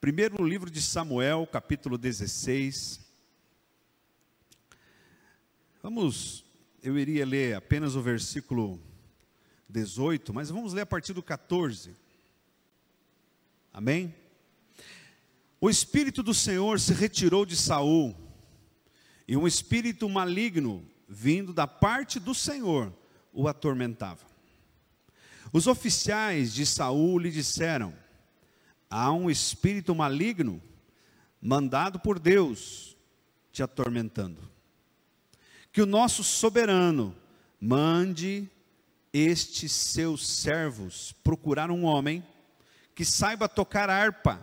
Primeiro livro de Samuel, capítulo 16. Vamos, eu iria ler apenas o versículo 18, mas vamos ler a partir do 14. Amém? O espírito do Senhor se retirou de Saul, e um espírito maligno vindo da parte do Senhor o atormentava. Os oficiais de Saul lhe disseram: há um espírito maligno mandado por Deus te atormentando. Que o nosso soberano mande estes seus servos procurar um homem que saiba tocar harpa.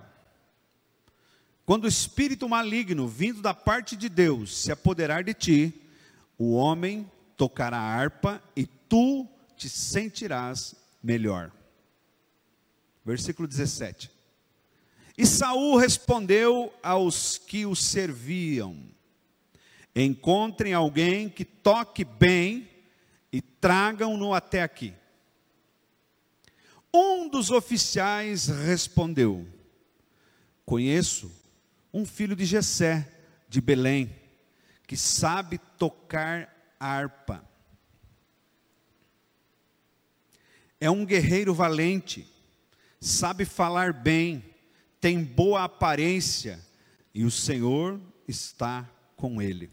Quando o espírito maligno vindo da parte de Deus se apoderar de ti, o homem tocará harpa e tu te sentirás melhor. Versículo 17. E Saul respondeu aos que o serviam: Encontrem alguém que toque bem e tragam-no até aqui. Um dos oficiais respondeu: Conheço um filho de Jessé, de Belém, que sabe tocar harpa. É um guerreiro valente, sabe falar bem tem boa aparência e o Senhor está com ele.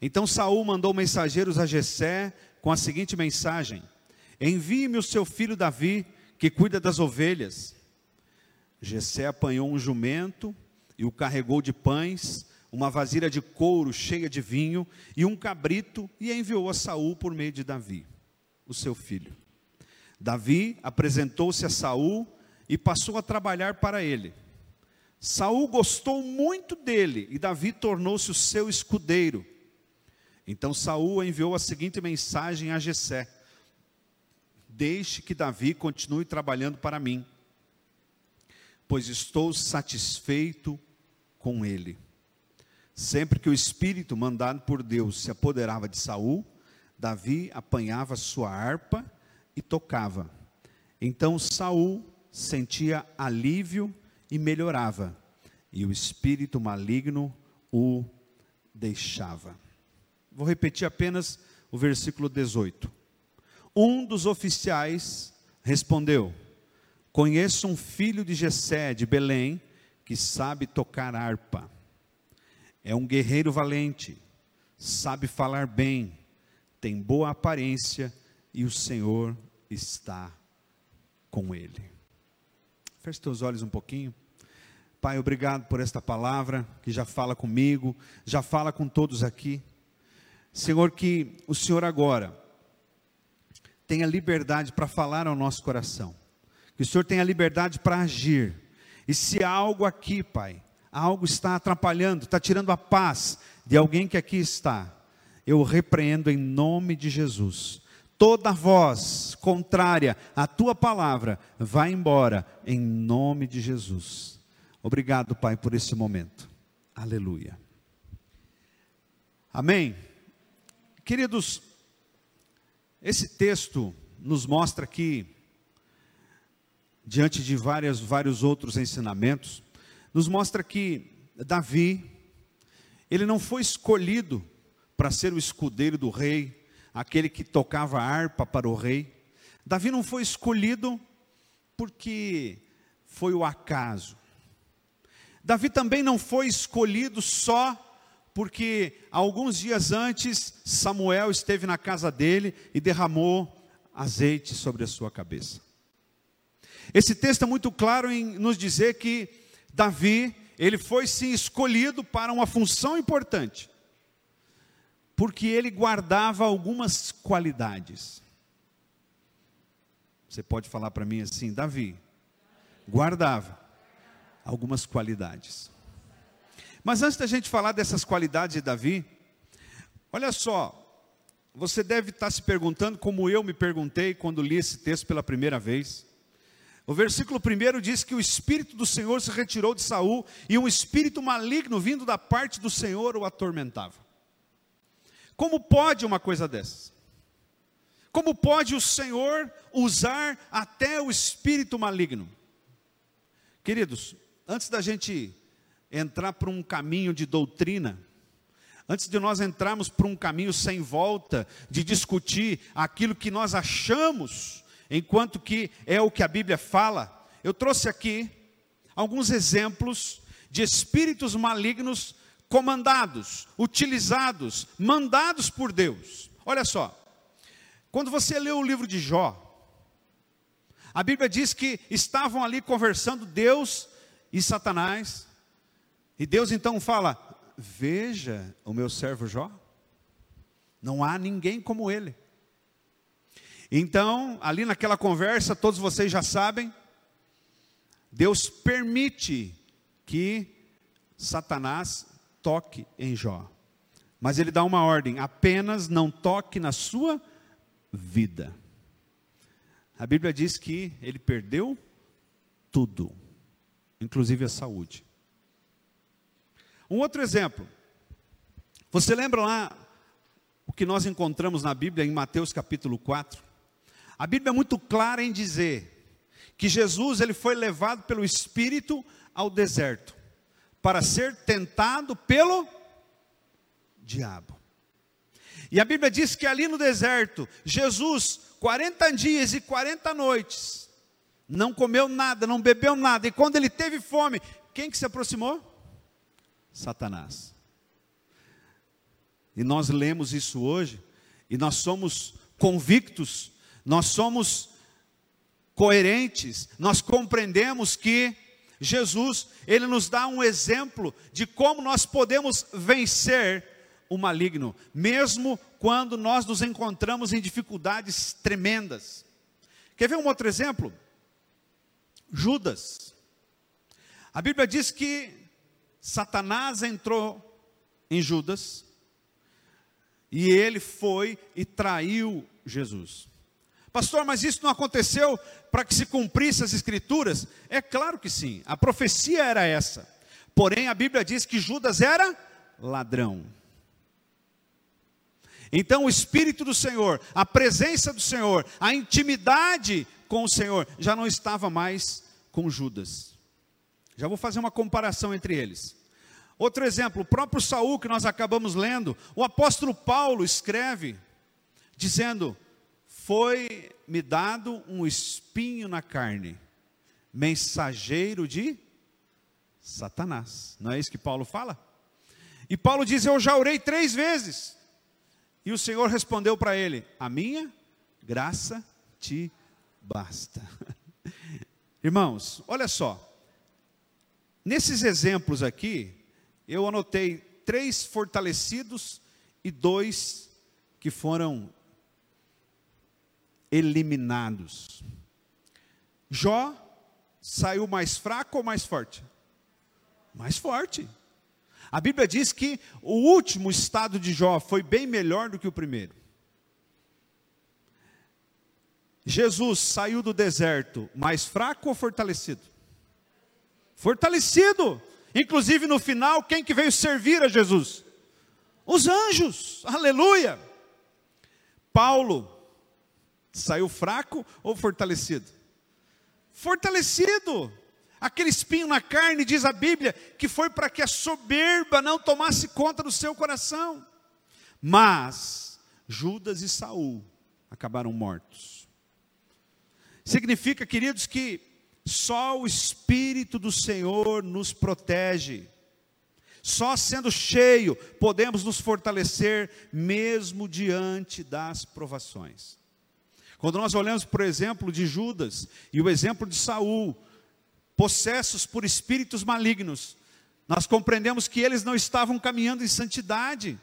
Então Saul mandou mensageiros a Jessé com a seguinte mensagem: Envie-me o seu filho Davi, que cuida das ovelhas. Jessé apanhou um jumento e o carregou de pães, uma vasilha de couro cheia de vinho e um cabrito e enviou a Saul por meio de Davi, o seu filho. Davi apresentou-se a Saul e passou a trabalhar para ele. Saul gostou muito dele e Davi tornou-se o seu escudeiro. Então Saul enviou a seguinte mensagem a Jessé: Deixe que Davi continue trabalhando para mim, pois estou satisfeito com ele. Sempre que o espírito mandado por Deus se apoderava de Saul, Davi apanhava sua harpa e tocava. Então Saul sentia alívio e melhorava, e o espírito maligno o deixava. Vou repetir apenas o versículo 18. Um dos oficiais respondeu: Conheço um filho de Jessé de Belém que sabe tocar harpa. É um guerreiro valente, sabe falar bem, tem boa aparência e o Senhor está com ele. Feche teus olhos um pouquinho. Pai, obrigado por esta palavra que já fala comigo, já fala com todos aqui. Senhor, que o Senhor agora tenha liberdade para falar ao nosso coração. Que o Senhor tenha liberdade para agir. E se algo aqui, Pai, algo está atrapalhando, está tirando a paz de alguém que aqui está, eu repreendo em nome de Jesus toda voz contrária à tua palavra vai embora em nome de Jesus. Obrigado, Pai, por esse momento. Aleluia. Amém. Queridos, esse texto nos mostra aqui, diante de várias, vários outros ensinamentos, nos mostra que Davi, ele não foi escolhido para ser o escudeiro do rei, aquele que tocava harpa para o rei. Davi não foi escolhido porque foi o acaso. Davi também não foi escolhido só porque alguns dias antes Samuel esteve na casa dele e derramou azeite sobre a sua cabeça. Esse texto é muito claro em nos dizer que Davi, ele foi sim escolhido para uma função importante porque ele guardava algumas qualidades. Você pode falar para mim assim, Davi, guardava algumas qualidades. Mas antes da gente falar dessas qualidades de Davi, olha só, você deve estar se perguntando, como eu me perguntei quando li esse texto pela primeira vez. O versículo primeiro diz que o espírito do Senhor se retirou de Saul e um espírito maligno vindo da parte do Senhor o atormentava. Como pode uma coisa dessas? Como pode o Senhor usar até o espírito maligno? Queridos, antes da gente entrar para um caminho de doutrina, antes de nós entrarmos para um caminho sem volta, de discutir aquilo que nós achamos, enquanto que é o que a Bíblia fala, eu trouxe aqui alguns exemplos de espíritos malignos comandados, utilizados, mandados por Deus. Olha só, quando você lê o livro de Jó, a Bíblia diz que estavam ali conversando Deus e Satanás, e Deus então fala: Veja o meu servo Jó, não há ninguém como ele. Então, ali naquela conversa, todos vocês já sabem, Deus permite que Satanás toque em Jó. Mas ele dá uma ordem: apenas não toque na sua vida. A Bíblia diz que ele perdeu tudo, inclusive a saúde. Um outro exemplo. Você lembra lá o que nós encontramos na Bíblia em Mateus capítulo 4? A Bíblia é muito clara em dizer que Jesus ele foi levado pelo Espírito ao deserto para ser tentado pelo diabo. E a Bíblia diz que ali no deserto, Jesus, 40 dias e 40 noites, não comeu nada, não bebeu nada, e quando ele teve fome, quem que se aproximou? Satanás. E nós lemos isso hoje, e nós somos convictos, nós somos coerentes, nós compreendemos que Jesus, ele nos dá um exemplo de como nós podemos vencer o maligno, mesmo quando nós nos encontramos em dificuldades tremendas. Quer ver um outro exemplo? Judas. A Bíblia diz que Satanás entrou em Judas e ele foi e traiu Jesus. Pastor, mas isso não aconteceu para que se cumprisse as escrituras? É claro que sim, a profecia era essa. Porém, a Bíblia diz que Judas era ladrão. Então, o Espírito do Senhor, a presença do Senhor, a intimidade com o Senhor, já não estava mais com Judas. Já vou fazer uma comparação entre eles. Outro exemplo, o próprio Saul que nós acabamos lendo, o apóstolo Paulo escreve, dizendo: foi-me dado um espinho na carne, mensageiro de Satanás. Não é isso que Paulo fala? E Paulo diz: Eu já orei três vezes. E o Senhor respondeu para ele: A minha graça te basta. Irmãos, olha só. Nesses exemplos aqui, eu anotei três fortalecidos e dois que foram eliminados. Jó saiu mais fraco ou mais forte? Mais forte. A Bíblia diz que o último estado de Jó foi bem melhor do que o primeiro. Jesus saiu do deserto mais fraco ou fortalecido? Fortalecido. Inclusive no final, quem que veio servir a Jesus? Os anjos. Aleluia. Paulo Saiu fraco ou fortalecido? Fortalecido. Aquele espinho na carne, diz a Bíblia, que foi para que a soberba não tomasse conta do seu coração. Mas Judas e Saul acabaram mortos. Significa, queridos, que só o Espírito do Senhor nos protege. Só sendo cheio podemos nos fortalecer mesmo diante das provações. Quando nós olhamos, por exemplo, de Judas e o exemplo de Saul, possessos por espíritos malignos, nós compreendemos que eles não estavam caminhando em santidade,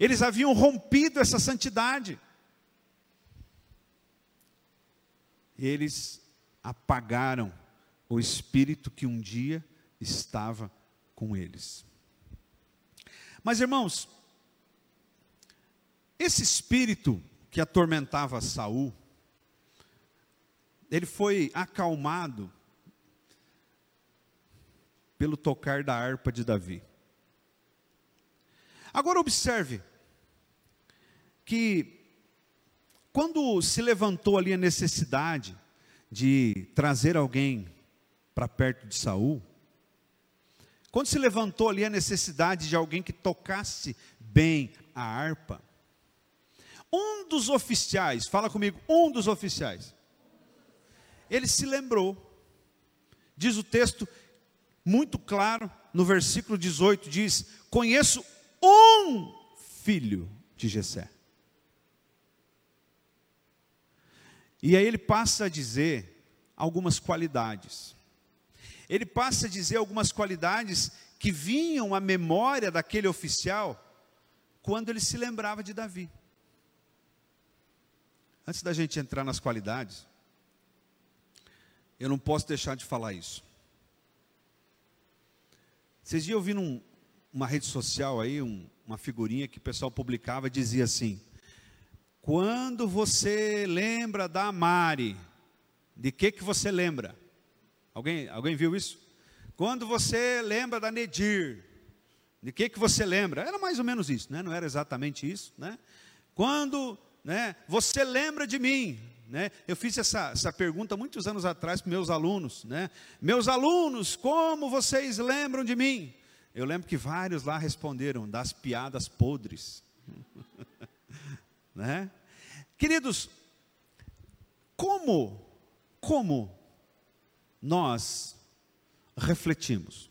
eles haviam rompido essa santidade. Eles apagaram o espírito que um dia estava com eles. Mas irmãos, esse espírito que atormentava Saul, ele foi acalmado pelo tocar da harpa de Davi. Agora observe que quando se levantou ali a necessidade de trazer alguém para perto de Saul, Quando se levantou ali a necessidade de alguém que tocasse bem a harpa, um dos oficiais, fala comigo, um dos oficiais, ele se lembrou, diz o texto muito claro, no versículo 18, diz: Conheço um filho de Jessé. E aí ele passa a dizer algumas qualidades. Ele passa a dizer algumas qualidades que vinham à memória daquele oficial quando ele se lembrava de Davi. Antes da gente entrar nas qualidades, eu não posso deixar de falar isso. Vocês dias eu vi num, uma rede social aí, um, uma figurinha que o pessoal publicava e dizia assim: Quando você lembra da Mari, de que que você lembra? Alguém, alguém viu isso? Quando você lembra da Nedir, de que que você lembra? Era mais ou menos isso, né? Não era exatamente isso, né? Quando, né, você lembra de mim, né? Eu fiz essa, essa pergunta muitos anos atrás para meus alunos, né? Meus alunos, como vocês lembram de mim? Eu lembro que vários lá responderam das piadas podres. né? Queridos, como, como nós refletimos?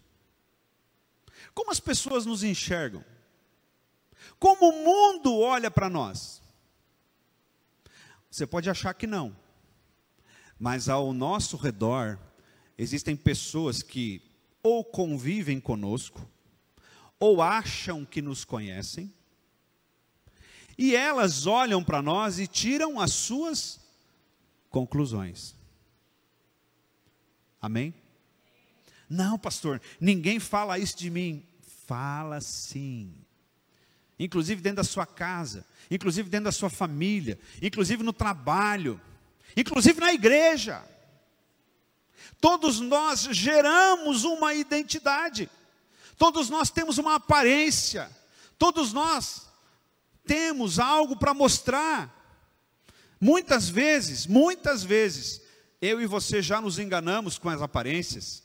Como as pessoas nos enxergam? Como o mundo olha para nós? Você pode achar que não, mas ao nosso redor existem pessoas que ou convivem conosco, ou acham que nos conhecem, e elas olham para nós e tiram as suas conclusões. Amém? Não, pastor, ninguém fala isso de mim. Fala sim. Inclusive dentro da sua casa, inclusive dentro da sua família, inclusive no trabalho, inclusive na igreja. Todos nós geramos uma identidade, todos nós temos uma aparência, todos nós temos algo para mostrar. Muitas vezes, muitas vezes, eu e você já nos enganamos com as aparências,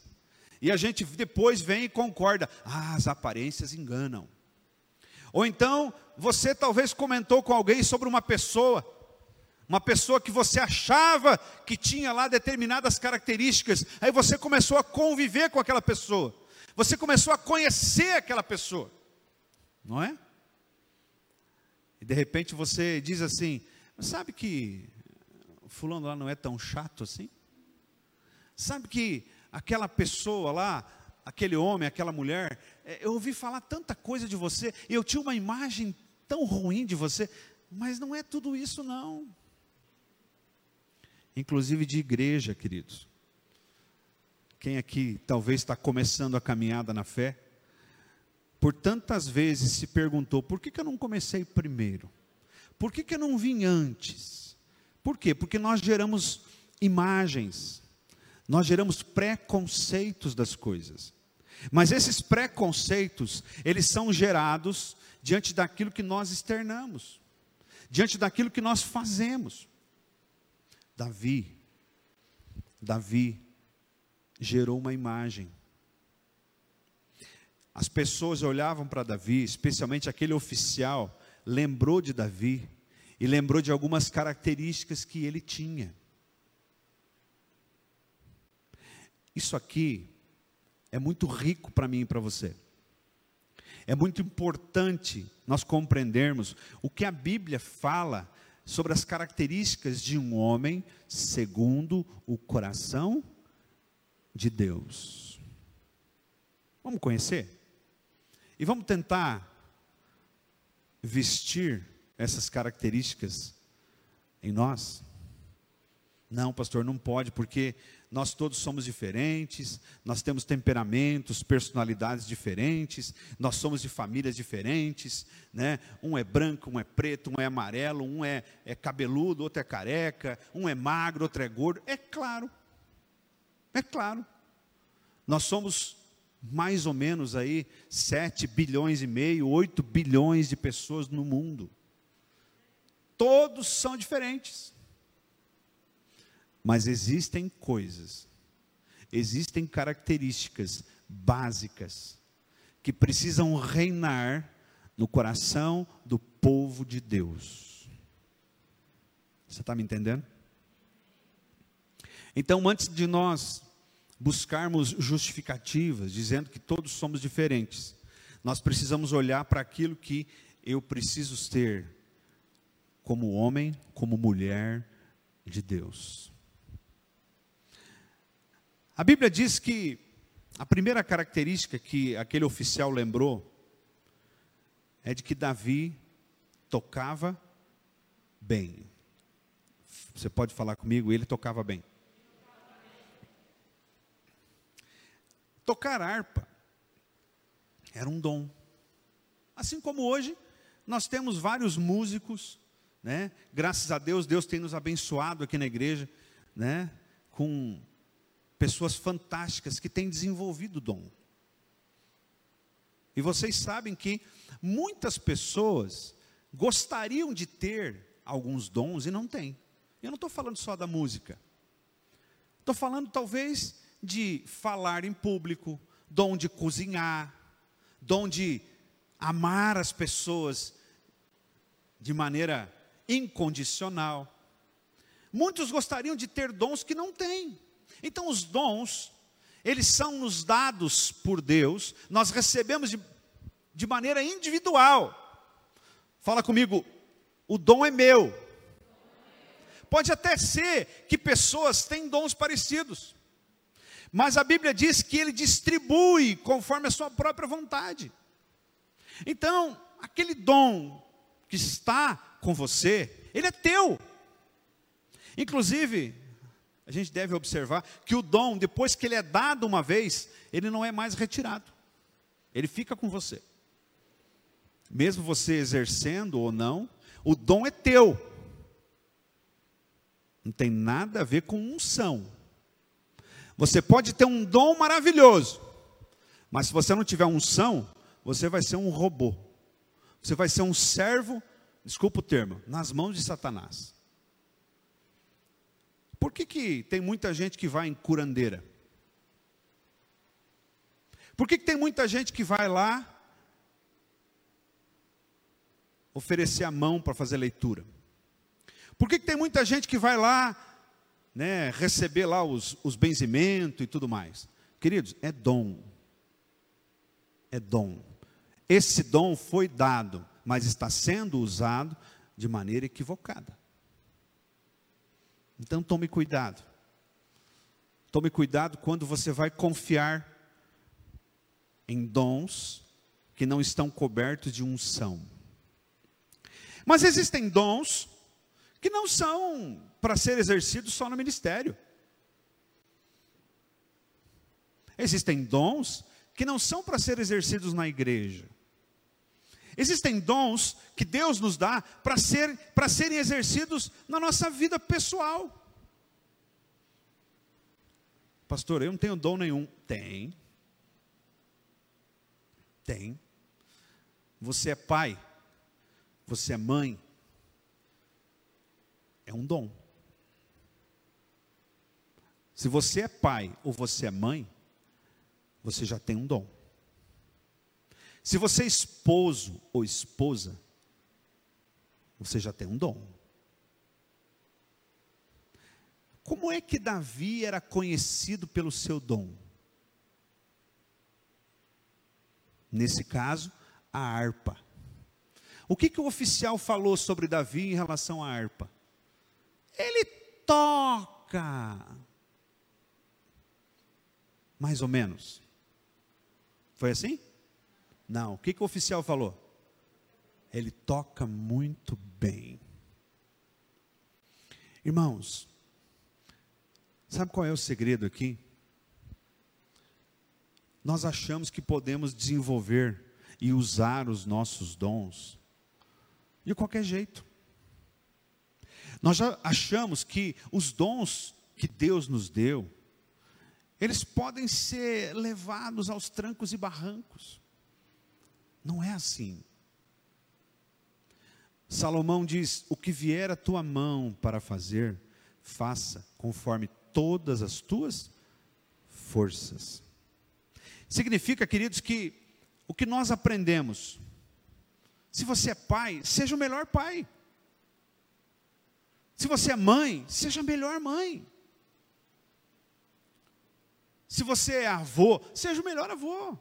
e a gente depois vem e concorda: ah, as aparências enganam. Ou então, você talvez comentou com alguém sobre uma pessoa, uma pessoa que você achava que tinha lá determinadas características, aí você começou a conviver com aquela pessoa, você começou a conhecer aquela pessoa, não é? E de repente você diz assim: sabe que Fulano lá não é tão chato assim? Sabe que aquela pessoa lá, aquele homem, aquela mulher, é, eu ouvi falar tanta coisa de você, eu tinha uma imagem tão ruim de você, mas não é tudo isso não inclusive de igreja, queridos. Quem aqui talvez está começando a caminhada na fé, por tantas vezes se perguntou: por que, que eu não comecei primeiro? Por que, que eu não vim antes? Por quê? Porque nós geramos imagens, nós geramos preconceitos das coisas. Mas esses preconceitos, eles são gerados diante daquilo que nós externamos, diante daquilo que nós fazemos. Davi, Davi gerou uma imagem. As pessoas olhavam para Davi, especialmente aquele oficial, lembrou de Davi e lembrou de algumas características que ele tinha. Isso aqui é muito rico para mim e para você. É muito importante nós compreendermos o que a Bíblia fala sobre as características de um homem segundo o coração de Deus. Vamos conhecer? E vamos tentar vestir essas características em nós? Não, pastor, não pode, porque nós todos somos diferentes, nós temos temperamentos, personalidades diferentes, nós somos de famílias diferentes, né? Um é branco, um é preto, um é amarelo, um é, é cabeludo, outro é careca, um é magro, outro é gordo. É claro, é claro. Nós somos mais ou menos aí 7 bilhões e meio, 8 bilhões de pessoas no mundo. Todos são diferentes. Mas existem coisas, existem características básicas que precisam reinar no coração do povo de Deus. Você está me entendendo? Então, antes de nós buscarmos justificativas, dizendo que todos somos diferentes, nós precisamos olhar para aquilo que eu preciso ter como homem, como mulher de Deus. A Bíblia diz que a primeira característica que aquele oficial lembrou é de que Davi tocava bem. Você pode falar comigo? Ele tocava bem. Tocar harpa era um dom. Assim como hoje, nós temos vários músicos, né? Graças a Deus, Deus tem nos abençoado aqui na igreja, né? Com pessoas fantásticas que têm desenvolvido o dom. E vocês sabem que muitas pessoas gostariam de ter alguns dons e não têm. Eu não estou falando só da música. Estou falando talvez de falar em público, dom de cozinhar, dom de amar as pessoas de maneira incondicional. Muitos gostariam de ter dons que não têm. Então, os dons, eles são nos dados por Deus, nós recebemos de, de maneira individual. Fala comigo, o dom é meu. Pode até ser que pessoas têm dons parecidos, mas a Bíblia diz que ele distribui conforme a sua própria vontade. Então, aquele dom que está com você, ele é teu. Inclusive, a gente deve observar que o dom, depois que ele é dado uma vez, ele não é mais retirado. Ele fica com você. Mesmo você exercendo ou não, o dom é teu. Não tem nada a ver com unção. Você pode ter um dom maravilhoso, mas se você não tiver unção, você vai ser um robô. Você vai ser um servo, desculpa o termo, nas mãos de Satanás. Por que, que tem muita gente que vai em curandeira? Por que, que tem muita gente que vai lá oferecer a mão para fazer leitura? Por que, que tem muita gente que vai lá né, receber lá os, os benzimentos e tudo mais? Queridos, é dom. É dom. Esse dom foi dado, mas está sendo usado de maneira equivocada. Então tome cuidado. Tome cuidado quando você vai confiar em dons que não estão cobertos de unção. Mas existem dons que não são para ser exercidos só no ministério. Existem dons que não são para ser exercidos na igreja. Existem dons que Deus nos dá para ser, serem exercidos na nossa vida pessoal. Pastor, eu não tenho dom nenhum. Tem. Tem. Você é pai. Você é mãe. É um dom. Se você é pai ou você é mãe, você já tem um dom. Se você é esposo ou esposa, você já tem um dom. Como é que Davi era conhecido pelo seu dom? Nesse caso, a harpa. O que, que o oficial falou sobre Davi em relação à harpa? Ele toca. Mais ou menos. Foi assim? Não. O que, que o oficial falou? Ele toca muito bem. Irmãos, sabe qual é o segredo aqui? Nós achamos que podemos desenvolver e usar os nossos dons de qualquer jeito. Nós já achamos que os dons que Deus nos deu, eles podem ser levados aos trancos e barrancos. Não é assim. Salomão diz: O que vier a tua mão para fazer, faça conforme todas as tuas forças. Significa, queridos, que o que nós aprendemos? Se você é pai, seja o melhor pai. Se você é mãe, seja a melhor mãe. Se você é avô, seja o melhor avô.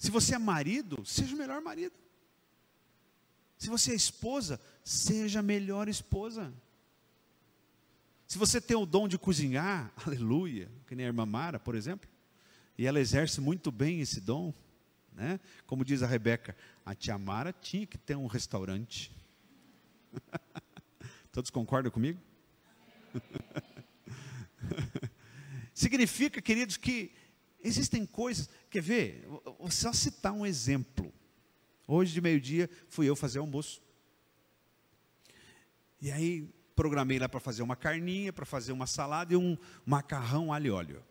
Se você é marido, seja o melhor marido. Se você é esposa, seja a melhor esposa. Se você tem o dom de cozinhar, aleluia, que nem a irmã Mara, por exemplo, e ela exerce muito bem esse dom, né? Como diz a Rebeca, a tia Mara tinha que ter um restaurante. Todos concordam comigo? Significa, queridos, que existem coisas. Quer ver? Vou só citar um exemplo. Hoje de meio-dia fui eu fazer almoço. E aí programei lá para fazer uma carninha, para fazer uma salada e um macarrão alho e óleo.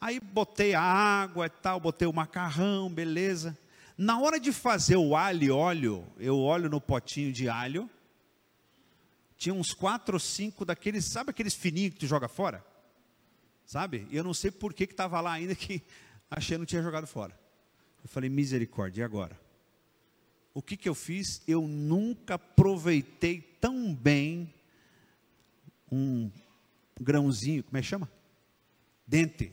Aí botei a água e tal, botei o macarrão, beleza. Na hora de fazer o alho e óleo, eu olho no potinho de alho, tinha uns quatro ou cinco daqueles, sabe aqueles fininhos que tu joga fora? Sabe? E eu não sei por que estava lá ainda que achei não tinha jogado fora. Eu falei, misericórdia, e agora? O que, que eu fiz? Eu nunca aproveitei tão bem um grãozinho, como é que chama? Dente.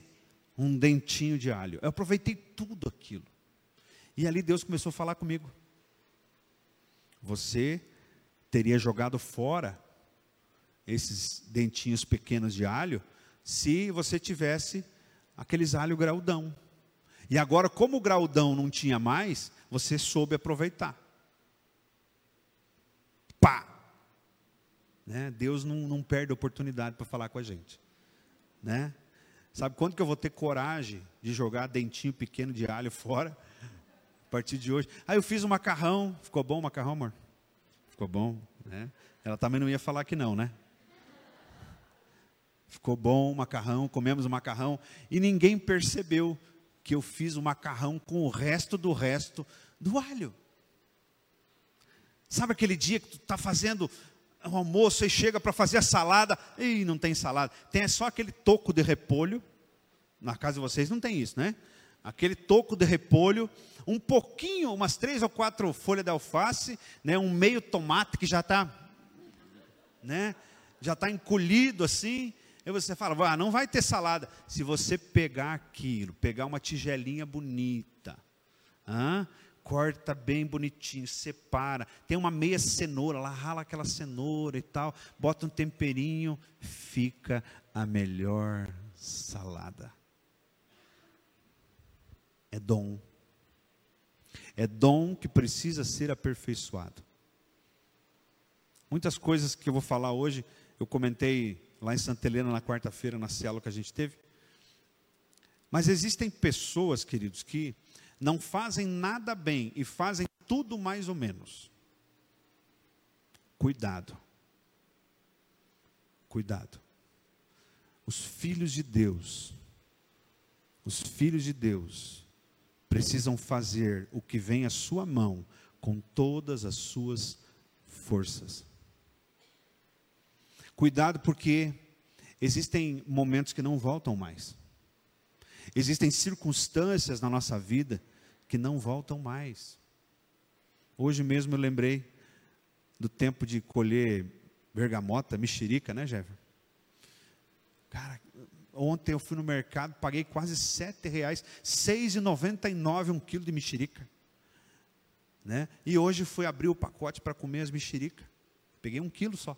Um dentinho de alho. Eu aproveitei tudo aquilo. E ali Deus começou a falar comigo. Você teria jogado fora esses dentinhos pequenos de alho se você tivesse aqueles alho graudão. E agora, como o graudão não tinha mais, você soube aproveitar. Pá! Né? Deus não, não perde oportunidade para falar com a gente. Né? Sabe quando que eu vou ter coragem de jogar dentinho pequeno de alho fora? A partir de hoje. Aí eu fiz um macarrão. Ficou bom o macarrão, amor? Ficou bom, né? Ela também não ia falar que não, né? Ficou bom o macarrão, comemos o macarrão e ninguém percebeu que eu fiz o macarrão com o resto do resto do alho. Sabe aquele dia que tu está fazendo o almoço e chega para fazer a salada, e não tem salada, tem só aquele toco de repolho. Na casa de vocês não tem isso, né? Aquele toco de repolho, um pouquinho, umas três ou quatro folhas de alface, né? Um meio tomate que já está, né? Já está encolhido assim. E você fala, ah, não vai ter salada. Se você pegar aquilo, pegar uma tigelinha bonita, ah, corta bem bonitinho, separa. Tem uma meia cenoura, lá rala aquela cenoura e tal, bota um temperinho, fica a melhor salada. É dom. É dom que precisa ser aperfeiçoado. Muitas coisas que eu vou falar hoje, eu comentei lá em Santa Helena na quarta-feira, na célula que a gente teve. Mas existem pessoas, queridos, que não fazem nada bem e fazem tudo mais ou menos. Cuidado. Cuidado. Os filhos de Deus, os filhos de Deus, precisam fazer o que vem à sua mão com todas as suas forças. Cuidado porque existem momentos que não voltam mais. Existem circunstâncias na nossa vida que não voltam mais. Hoje mesmo eu lembrei do tempo de colher bergamota, mexerica, né, Jefferson? Cara, ontem eu fui no mercado, paguei quase sete reais, seis e noventa nove um quilo de mexerica. Né? E hoje fui abrir o pacote para comer as mexericas. Peguei um quilo só.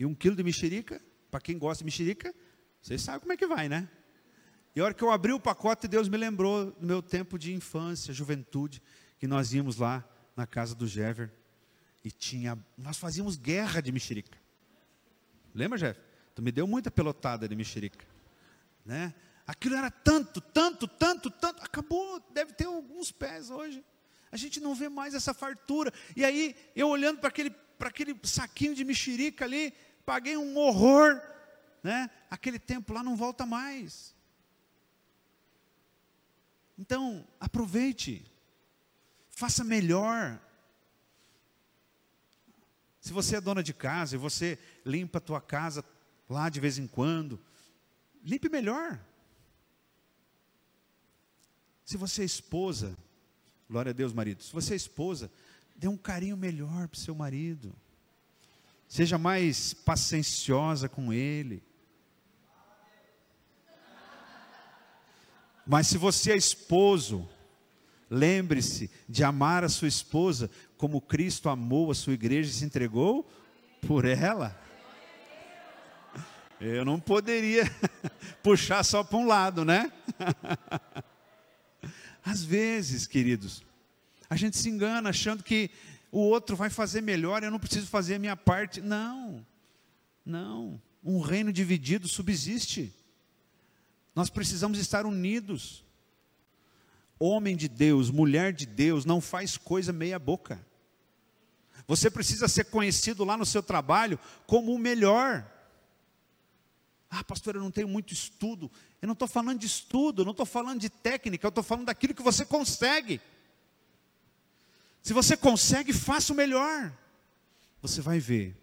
E um quilo de mexerica, para quem gosta de mexerica, vocês sabem como é que vai, né? E a hora que eu abri o pacote, Deus me lembrou do meu tempo de infância, juventude, que nós íamos lá na casa do Jever e tinha, nós fazíamos guerra de mexerica. Lembra, Jeff? Tu me deu muita pelotada de mexerica, né? Aquilo era tanto, tanto, tanto, tanto, acabou, deve ter alguns pés hoje. A gente não vê mais essa fartura. E aí, eu olhando para aquele, para aquele saquinho de mexerica ali, paguei um horror, né? Aquele tempo lá não volta mais. Então, aproveite, faça melhor. Se você é dona de casa e você limpa a tua casa lá de vez em quando, limpe melhor. Se você é esposa, glória a Deus, marido, se você é esposa, dê um carinho melhor para o seu marido. Seja mais pacienciosa com ele. Mas se você é esposo, lembre-se de amar a sua esposa como Cristo amou a sua igreja e se entregou por ela. Eu não poderia puxar só para um lado, né? Às vezes, queridos, a gente se engana achando que o outro vai fazer melhor, eu não preciso fazer a minha parte. Não, não. Um reino dividido subsiste. Nós precisamos estar unidos. Homem de Deus, mulher de Deus, não faz coisa meia boca. Você precisa ser conhecido lá no seu trabalho como o melhor. Ah, pastor, eu não tenho muito estudo. Eu não estou falando de estudo, eu não estou falando de técnica, eu estou falando daquilo que você consegue. Se você consegue, faça o melhor. Você vai ver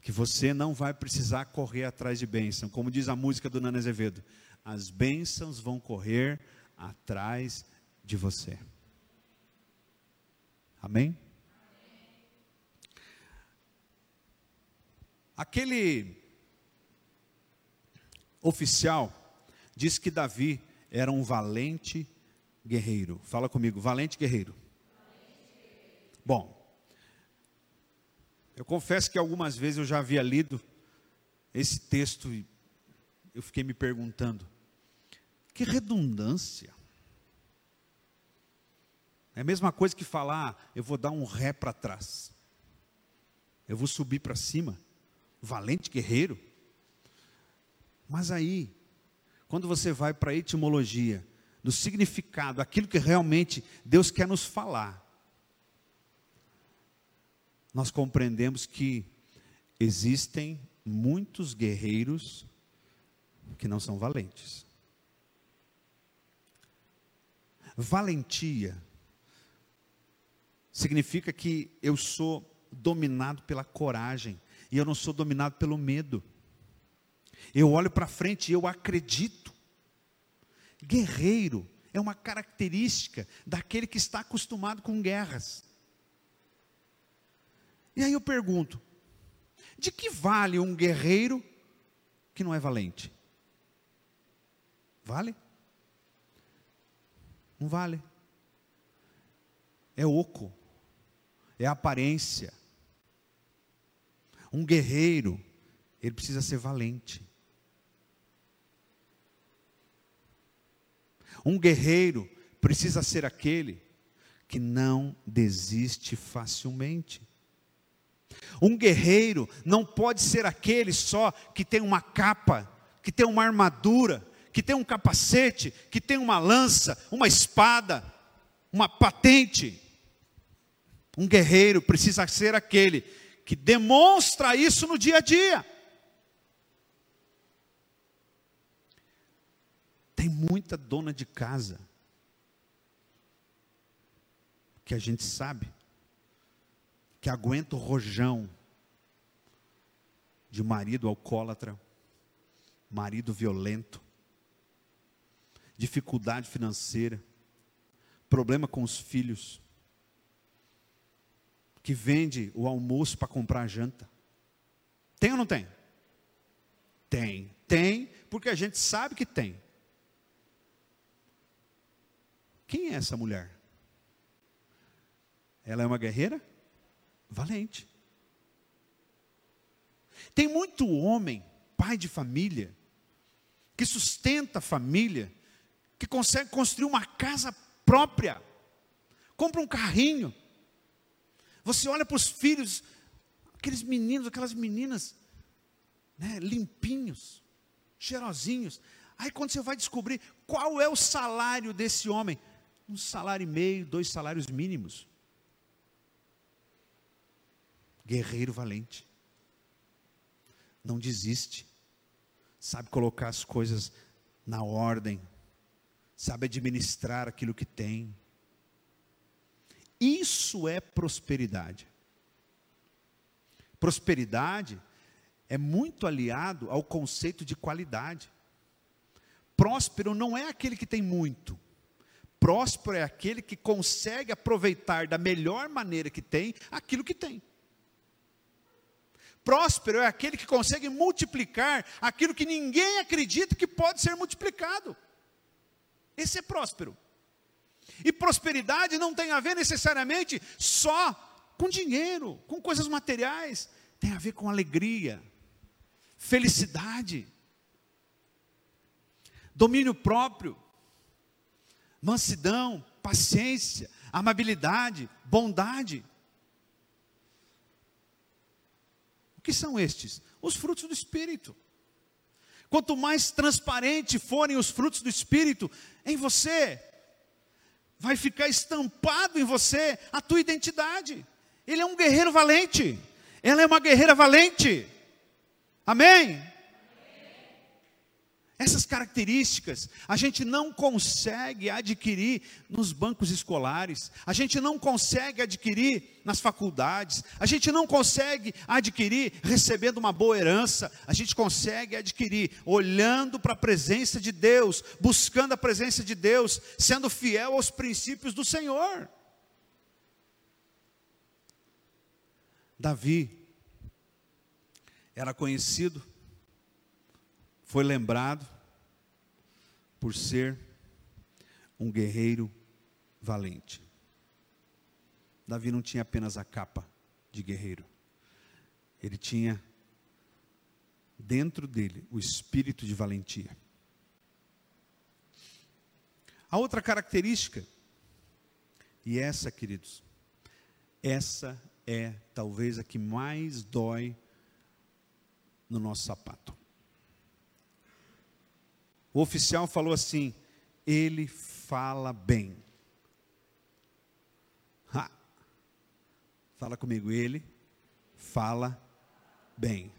que você não vai precisar correr atrás de bênção. Como diz a música do Nana Azevedo, as bênçãos vão correr atrás de você. Amém? Aquele oficial diz que Davi era um valente guerreiro. Fala comigo, valente guerreiro. Bom, eu confesso que algumas vezes eu já havia lido esse texto e eu fiquei me perguntando: que redundância. É a mesma coisa que falar, eu vou dar um ré para trás. Eu vou subir para cima. Valente guerreiro. Mas aí, quando você vai para a etimologia, do significado, aquilo que realmente Deus quer nos falar, nós compreendemos que existem muitos guerreiros que não são valentes. Valentia significa que eu sou dominado pela coragem e eu não sou dominado pelo medo. Eu olho para frente e eu acredito. Guerreiro é uma característica daquele que está acostumado com guerras. E aí eu pergunto: de que vale um guerreiro que não é valente? Vale? Não vale. É oco, é aparência. Um guerreiro, ele precisa ser valente. Um guerreiro precisa ser aquele que não desiste facilmente. Um guerreiro não pode ser aquele só que tem uma capa, que tem uma armadura, que tem um capacete, que tem uma lança, uma espada, uma patente. Um guerreiro precisa ser aquele que demonstra isso no dia a dia. Tem muita dona de casa que a gente sabe que aguenta o rojão de marido alcoólatra, marido violento, dificuldade financeira, problema com os filhos, que vende o almoço para comprar a janta. Tem ou não tem? Tem. Tem, porque a gente sabe que tem. Quem é essa mulher? Ela é uma guerreira? Valente. Tem muito homem, pai de família, que sustenta a família, que consegue construir uma casa própria, compra um carrinho. Você olha para os filhos, aqueles meninos, aquelas meninas, né, limpinhos, cheirosinhos. Aí quando você vai descobrir qual é o salário desse homem, um salário e meio, dois salários mínimos. Guerreiro valente. Não desiste. Sabe colocar as coisas na ordem. Sabe administrar aquilo que tem. Isso é prosperidade. Prosperidade é muito aliado ao conceito de qualidade. Próspero não é aquele que tem muito. próspero é aquele que consegue aproveitar da melhor maneira que tem aquilo que tem. Próspero é aquele que consegue multiplicar aquilo que ninguém acredita que pode ser multiplicado. Esse é próspero. E prosperidade não tem a ver necessariamente só com dinheiro, com coisas materiais, tem a ver com alegria, felicidade, domínio próprio, mansidão, paciência, amabilidade, bondade. O que são estes? Os frutos do Espírito. Quanto mais transparente forem os frutos do Espírito em você, vai ficar estampado em você a tua identidade. Ele é um guerreiro valente. Ela é uma guerreira valente. Amém? Essas características a gente não consegue adquirir nos bancos escolares, a gente não consegue adquirir nas faculdades, a gente não consegue adquirir recebendo uma boa herança, a gente consegue adquirir olhando para a presença de Deus, buscando a presença de Deus, sendo fiel aos princípios do Senhor. Davi era conhecido foi lembrado por ser um guerreiro valente. Davi não tinha apenas a capa de guerreiro, ele tinha dentro dele o espírito de valentia. A outra característica, e essa, queridos, essa é talvez a que mais dói no nosso sapato. O oficial falou assim: ele fala bem. Ha. Fala comigo, ele fala bem.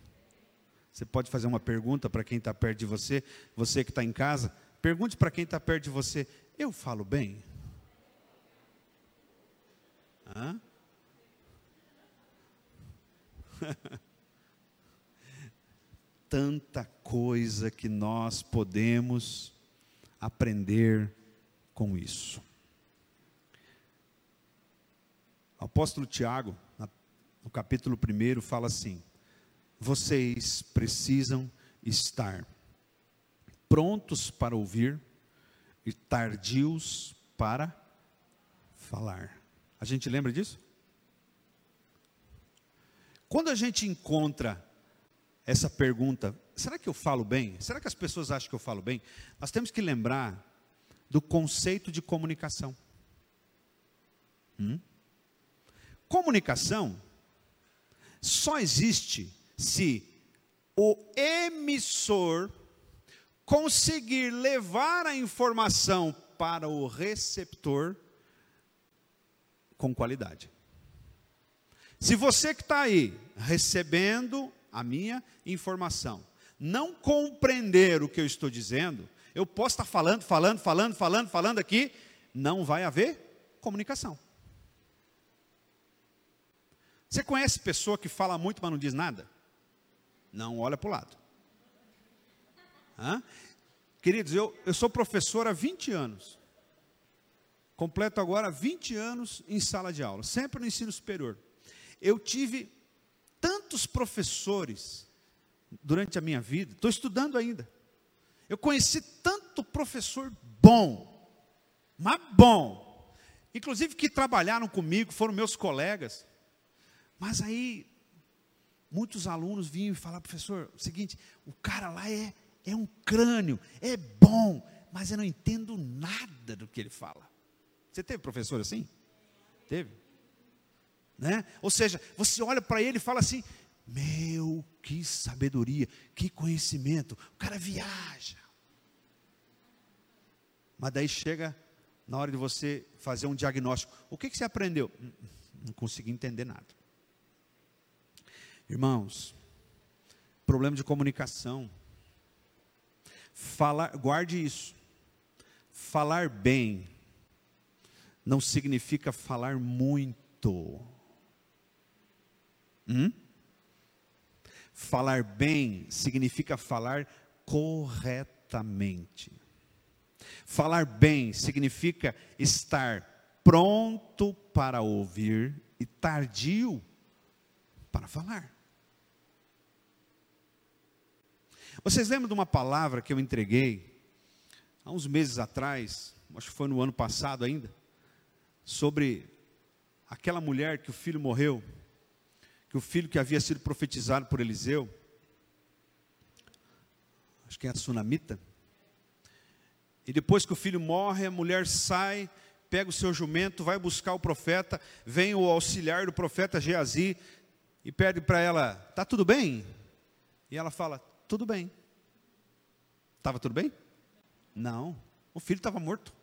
Você pode fazer uma pergunta para quem está perto de você, você que está em casa, pergunte para quem está perto de você: eu falo bem? Hã? tanta coisa que nós podemos aprender com isso. O apóstolo Tiago, no capítulo 1, fala assim: vocês precisam estar prontos para ouvir e tardios para falar. A gente lembra disso? Quando a gente encontra essa pergunta: será que eu falo bem? Será que as pessoas acham que eu falo bem? Nós temos que lembrar do conceito de comunicação. Hum? Comunicação só existe se o emissor conseguir levar a informação para o receptor com qualidade. Se você que está aí recebendo a minha informação, não compreender o que eu estou dizendo, eu posso estar falando, falando, falando, falando, falando aqui, não vai haver comunicação. Você conhece pessoa que fala muito, mas não diz nada? Não olha para o lado. Hã? Queridos, eu, eu sou professor há 20 anos. Completo agora 20 anos em sala de aula, sempre no ensino superior. Eu tive tantos professores durante a minha vida, estou estudando ainda. Eu conheci tanto professor bom, mas bom, inclusive que trabalharam comigo, foram meus colegas. Mas aí, muitos alunos vinham e falavam, professor, o seguinte, o cara lá é, é um crânio, é bom, mas eu não entendo nada do que ele fala. Você teve professor assim? Teve? Né? Ou seja, você olha para ele e fala assim: Meu, que sabedoria, que conhecimento. O cara viaja. Mas daí chega na hora de você fazer um diagnóstico: O que, que você aprendeu? Hum, hum, não consegui entender nada. Irmãos, problema de comunicação. Falar, guarde isso. Falar bem não significa falar muito. Hum? Falar bem significa falar corretamente. Falar bem significa estar pronto para ouvir e tardio para falar. Vocês lembram de uma palavra que eu entreguei há uns meses atrás, acho que foi no ano passado ainda, sobre aquela mulher que o filho morreu, que o filho que havia sido profetizado por Eliseu, acho que é a sunamita, e depois que o filho morre, a mulher sai, pega o seu jumento, vai buscar o profeta, vem o auxiliar do profeta Geazi e pede para ela: "Tá tudo bem?" E ela fala: "Tudo bem." Estava tudo bem? Não. O filho estava morto.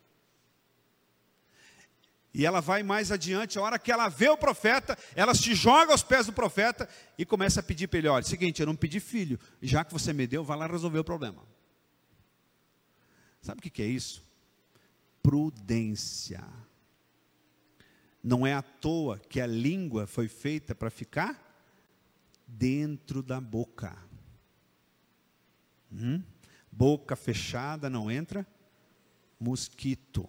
E ela vai mais adiante, a hora que ela vê o profeta, ela se joga aos pés do profeta e começa a pedir para ele: olha, seguinte, eu não pedi filho, já que você me deu, vai lá resolver o problema. Sabe o que é isso? Prudência. Não é à toa que a língua foi feita para ficar dentro da boca. Hum? Boca fechada não entra mosquito.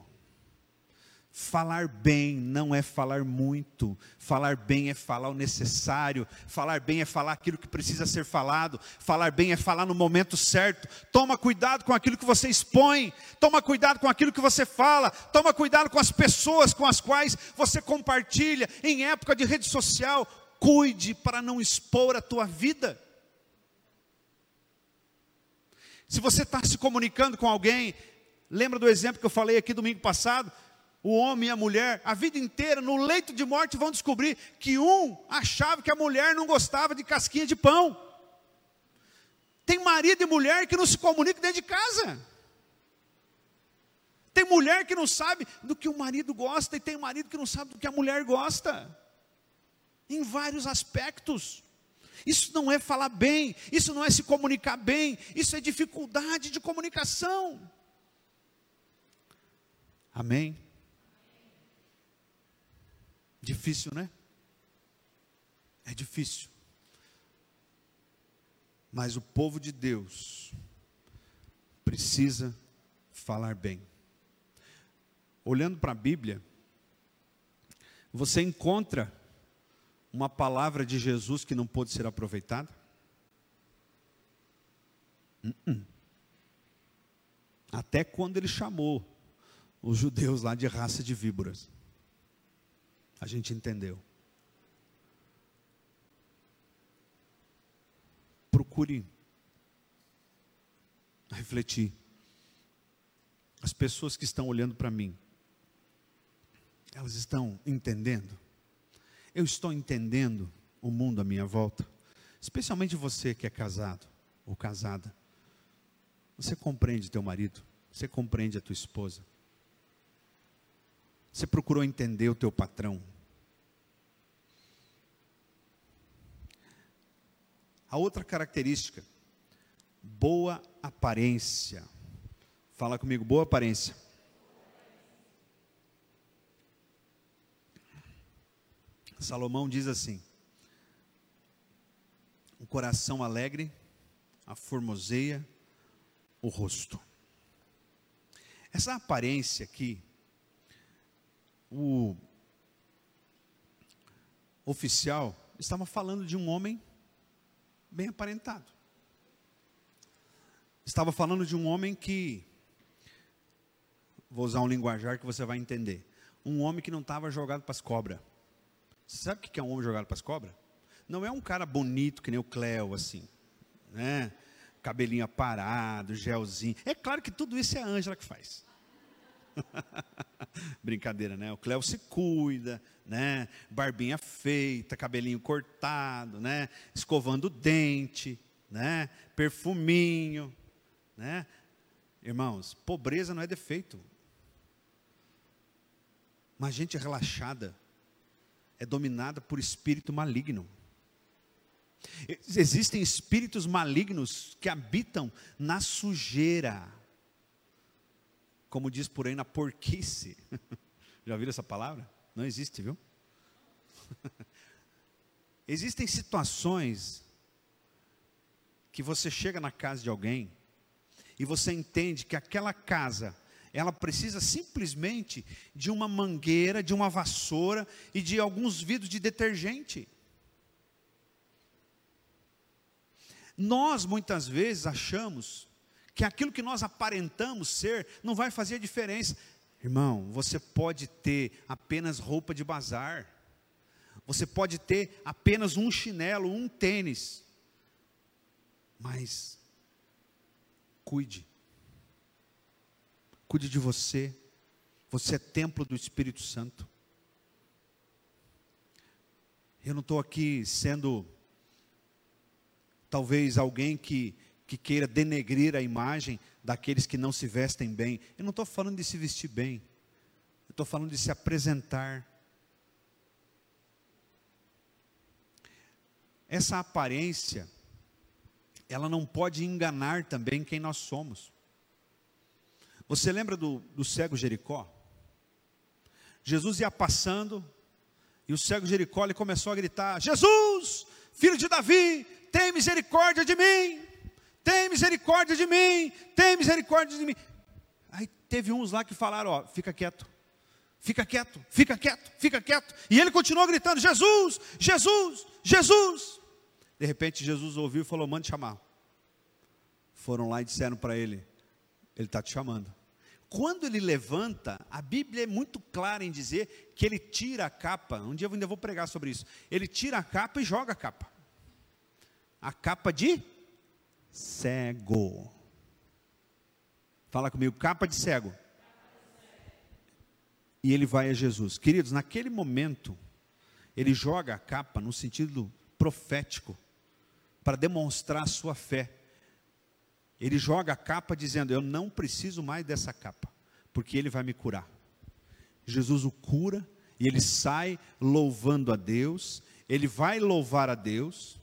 Falar bem não é falar muito, falar bem é falar o necessário, falar bem é falar aquilo que precisa ser falado, falar bem é falar no momento certo. Toma cuidado com aquilo que você expõe, toma cuidado com aquilo que você fala, toma cuidado com as pessoas com as quais você compartilha. Em época de rede social, cuide para não expor a tua vida. Se você está se comunicando com alguém, lembra do exemplo que eu falei aqui domingo passado? O homem e a mulher, a vida inteira, no leito de morte, vão descobrir que um achava que a mulher não gostava de casquinha de pão. Tem marido e mulher que não se comunicam dentro de casa. Tem mulher que não sabe do que o marido gosta, e tem marido que não sabe do que a mulher gosta. Em vários aspectos. Isso não é falar bem, isso não é se comunicar bem, isso é dificuldade de comunicação. Amém? Difícil, né? É difícil. Mas o povo de Deus precisa falar bem. Olhando para a Bíblia, você encontra uma palavra de Jesus que não pôde ser aproveitada? Uh -uh. Até quando ele chamou os judeus lá de raça de víboras a gente entendeu. Procure refletir. As pessoas que estão olhando para mim, elas estão entendendo? Eu estou entendendo o mundo à minha volta? Especialmente você que é casado ou casada. Você compreende teu marido? Você compreende a tua esposa? Você procurou entender o teu patrão? A outra característica, boa aparência. Fala comigo, boa aparência. Salomão diz assim: o coração alegre aformoseia o rosto. Essa aparência aqui, o oficial estava falando de um homem bem aparentado. Estava falando de um homem que, vou usar um linguajar que você vai entender, um homem que não estava jogado para as cobras. Você sabe o que é um homem jogado para as cobras? Não é um cara bonito que nem o Cleo, assim, né? Cabelinho aparado, gelzinho. É claro que tudo isso é a Ângela que faz. Brincadeira, né? O Cléo se cuida, né? Barbinha feita, cabelinho cortado, né? Escovando o dente, né? Perfuminho, né? Irmãos, pobreza não é defeito. Mas gente relaxada é dominada por espírito maligno. Existem espíritos malignos que habitam na sujeira como diz por aí, na porquice. Já viram essa palavra? Não existe, viu? Existem situações que você chega na casa de alguém e você entende que aquela casa ela precisa simplesmente de uma mangueira, de uma vassoura e de alguns vidros de detergente. Nós muitas vezes achamos que aquilo que nós aparentamos ser não vai fazer diferença. Irmão, você pode ter apenas roupa de bazar, você pode ter apenas um chinelo, um tênis, mas cuide, cuide de você, você é templo do Espírito Santo. Eu não estou aqui sendo talvez alguém que, que queira denegrir a imagem daqueles que não se vestem bem. Eu não estou falando de se vestir bem, eu estou falando de se apresentar. Essa aparência, ela não pode enganar também quem nós somos. Você lembra do, do cego Jericó? Jesus ia passando, e o cego Jericó ele começou a gritar: Jesus, filho de Davi, tem misericórdia de mim, tem misericórdia de mim, tem misericórdia de mim. Aí teve uns lá que falaram: Ó, fica quieto, fica quieto, fica quieto, fica quieto. E ele continuou gritando: Jesus, Jesus, Jesus. De repente Jesus ouviu e falou: mande chamar. Foram lá e disseram para ele: Ele está te chamando. Quando ele levanta, a Bíblia é muito clara em dizer que ele tira a capa. Um dia eu ainda vou pregar sobre isso. Ele tira a capa e joga a capa a capa de cego. Fala comigo, capa de cego. E ele vai a Jesus. Queridos, naquele momento, ele joga a capa no sentido profético, para demonstrar a sua fé. Ele joga a capa dizendo: Eu não preciso mais dessa capa, porque ele vai me curar. Jesus o cura e ele sai louvando a Deus, ele vai louvar a Deus,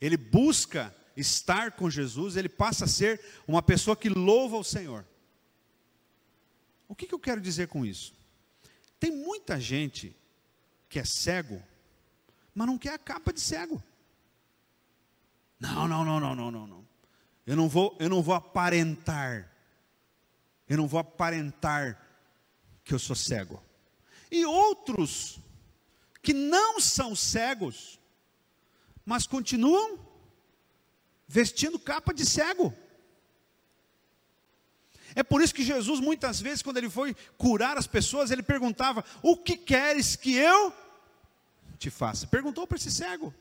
ele busca estar com Jesus, ele passa a ser uma pessoa que louva o Senhor. O que, que eu quero dizer com isso? Tem muita gente que é cego, mas não quer a capa de cego. Não, não, não, não, não, não, não. Eu não vou, eu não vou aparentar. Eu não vou aparentar que eu sou cego. E outros que não são cegos, mas continuam vestindo capa de cego. É por isso que Jesus, muitas vezes, quando ele foi curar as pessoas, ele perguntava: O que queres que eu te faça? Perguntou para esse cego.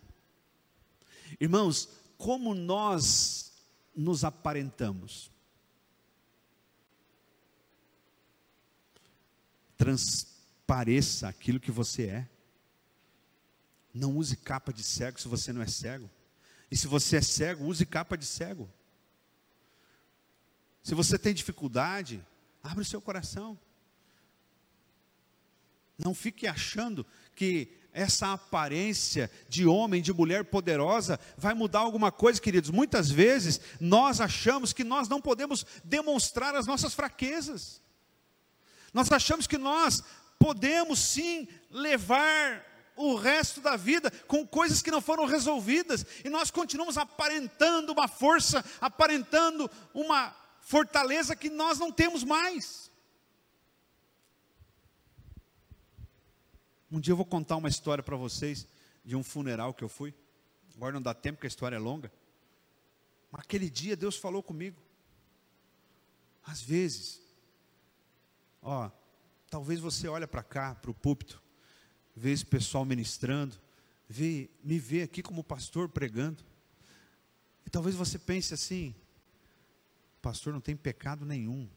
Irmãos, como nós nos aparentamos? Transpareça aquilo que você é. Não use capa de cego se você não é cego. E se você é cego, use capa de cego. Se você tem dificuldade, abre o seu coração. Não fique achando que essa aparência de homem, de mulher poderosa, vai mudar alguma coisa, queridos. Muitas vezes nós achamos que nós não podemos demonstrar as nossas fraquezas. Nós achamos que nós podemos sim levar o resto da vida com coisas que não foram resolvidas, e nós continuamos aparentando uma força, aparentando uma fortaleza que nós não temos mais. Um dia eu vou contar uma história para vocês de um funeral que eu fui. Agora não dá tempo, porque a história é longa. Mas aquele dia Deus falou comigo. Às vezes, ó, talvez você olhe para cá, para o púlpito, vê esse pessoal ministrando, vê, me vê aqui como pastor pregando. E talvez você pense assim: pastor não tem pecado nenhum.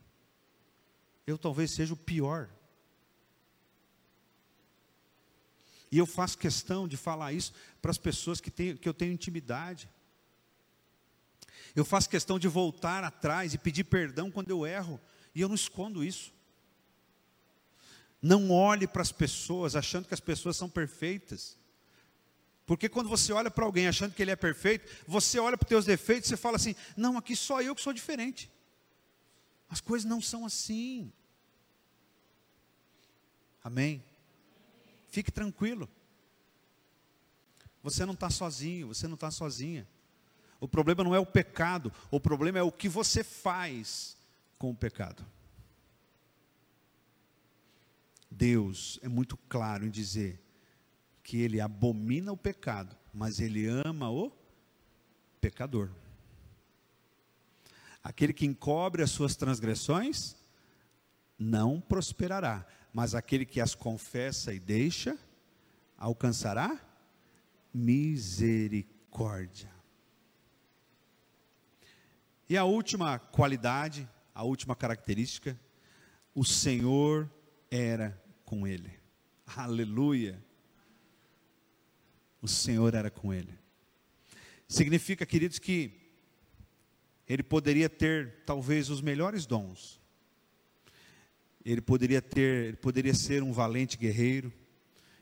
Eu talvez seja o pior. E eu faço questão de falar isso para as pessoas que, tem, que eu tenho intimidade. Eu faço questão de voltar atrás e pedir perdão quando eu erro. E eu não escondo isso. Não olhe para as pessoas achando que as pessoas são perfeitas. Porque quando você olha para alguém achando que ele é perfeito, você olha para os teus defeitos e fala assim: não, aqui só eu que sou diferente. As coisas não são assim. Amém? Fique tranquilo. Você não está sozinho, você não está sozinha. O problema não é o pecado, o problema é o que você faz com o pecado. Deus é muito claro em dizer que ele abomina o pecado, mas ele ama o pecador. Aquele que encobre as suas transgressões não prosperará, mas aquele que as confessa e deixa alcançará misericórdia. E a última qualidade, a última característica, o Senhor era com ele. Aleluia. O Senhor era com ele. Significa, queridos, que ele poderia ter talvez os melhores dons. Ele poderia ter, ele poderia ser um valente guerreiro.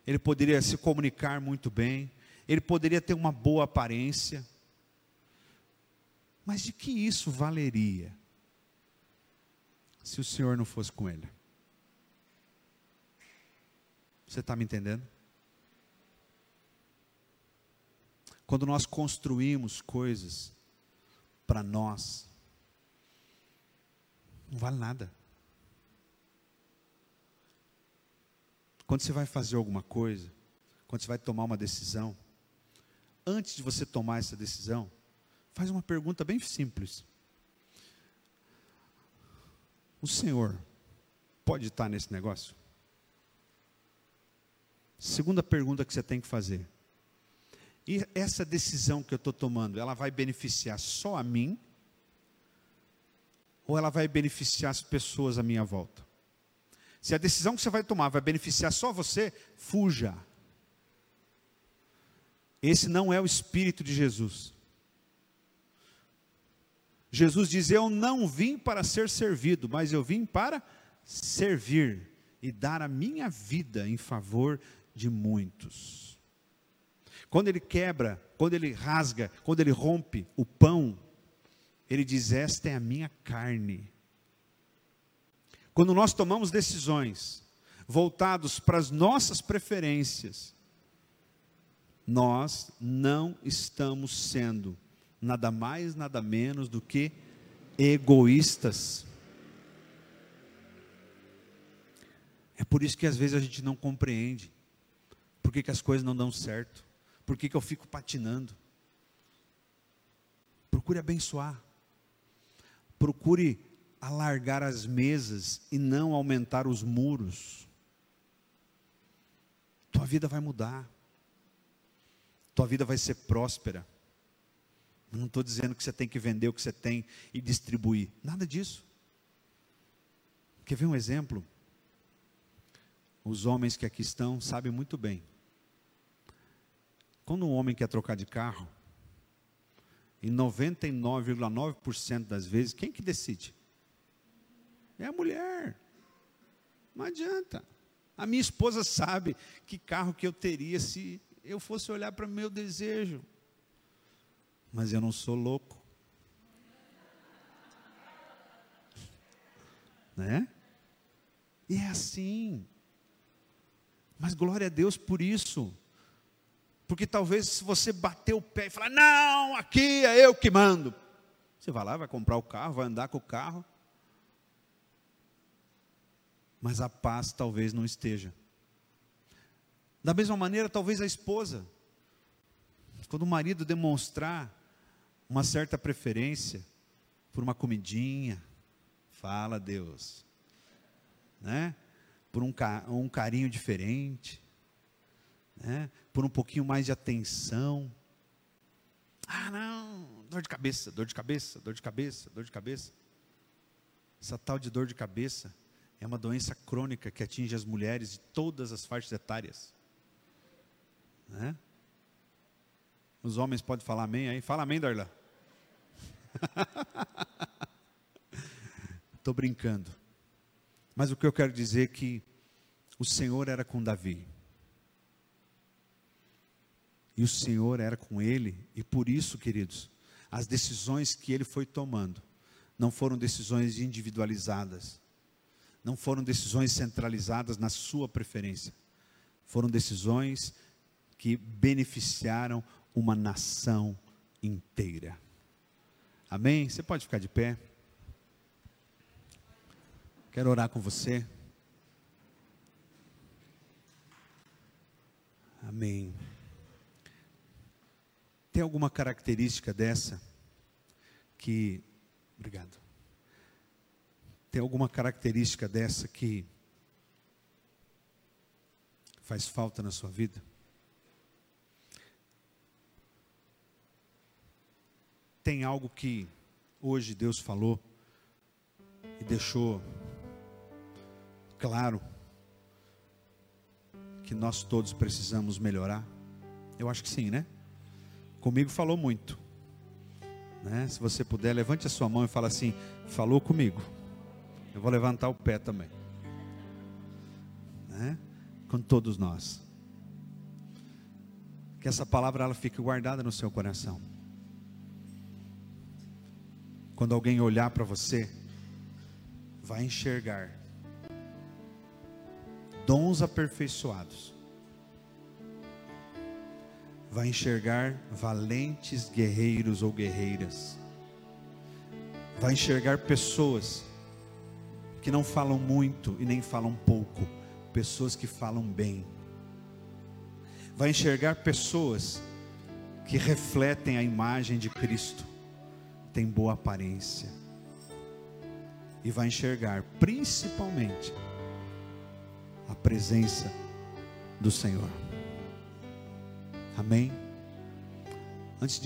Ele poderia se comunicar muito bem. Ele poderia ter uma boa aparência. Mas de que isso valeria se o Senhor não fosse com ele? Você está me entendendo? Quando nós construímos coisas para nós, não vale nada. Quando você vai fazer alguma coisa, quando você vai tomar uma decisão, antes de você tomar essa decisão, faz uma pergunta bem simples. O Senhor pode estar nesse negócio? Segunda pergunta que você tem que fazer: e essa decisão que eu estou tomando, ela vai beneficiar só a mim? Ou ela vai beneficiar as pessoas à minha volta? Se a decisão que você vai tomar vai beneficiar só você, fuja. Esse não é o espírito de Jesus. Jesus diz: Eu não vim para ser servido, mas eu vim para servir e dar a minha vida em favor de muitos. Quando ele quebra, quando ele rasga, quando ele rompe o pão, ele diz: Esta é a minha carne. Quando nós tomamos decisões voltados para as nossas preferências, nós não estamos sendo nada mais, nada menos do que egoístas. É por isso que às vezes a gente não compreende por que, que as coisas não dão certo. Por que, que eu fico patinando? Procure abençoar. Procure alargar as mesas e não aumentar os muros. Tua vida vai mudar. Tua vida vai ser próspera. Eu não estou dizendo que você tem que vender o que você tem e distribuir. Nada disso. Quer ver um exemplo? Os homens que aqui estão sabem muito bem. Quando um homem quer trocar de carro, em 99,9% das vezes, quem que decide? É a mulher. Não adianta. A minha esposa sabe que carro que eu teria se eu fosse olhar para o meu desejo. Mas eu não sou louco. Né? E é assim. Mas glória a Deus por isso. Porque talvez se você bater o pé e falar, não, aqui é eu que mando. Você vai lá, vai comprar o carro, vai andar com o carro. Mas a paz talvez não esteja. Da mesma maneira, talvez a esposa. Quando o marido demonstrar uma certa preferência por uma comidinha, fala Deus, né? Por um, um carinho diferente, né? por um pouquinho mais de atenção. Ah, não, dor de cabeça, dor de cabeça, dor de cabeça, dor de cabeça. Essa tal de dor de cabeça é uma doença crônica que atinge as mulheres de todas as faixas etárias. Né? Os homens podem falar amém aí? Fala amém, Darla. Estou brincando. Mas o que eu quero dizer é que o Senhor era com Davi. E o Senhor era com ele, e por isso, queridos, as decisões que ele foi tomando não foram decisões individualizadas, não foram decisões centralizadas na sua preferência, foram decisões que beneficiaram uma nação inteira. Amém? Você pode ficar de pé. Quero orar com você. Amém. Tem alguma característica dessa que. Obrigado. Tem alguma característica dessa que faz falta na sua vida? Tem algo que hoje Deus falou e deixou claro que nós todos precisamos melhorar? Eu acho que sim, né? Comigo falou muito. Né? Se você puder, levante a sua mão e fala assim: falou comigo. Eu vou levantar o pé também. Né? Com todos nós. Que essa palavra ela fique guardada no seu coração. Quando alguém olhar para você, vai enxergar dons aperfeiçoados. Vai enxergar valentes guerreiros ou guerreiras. Vai enxergar pessoas que não falam muito e nem falam pouco, pessoas que falam bem. Vai enxergar pessoas que refletem a imagem de Cristo, tem boa aparência. E vai enxergar principalmente a presença do Senhor. Amém? Antes de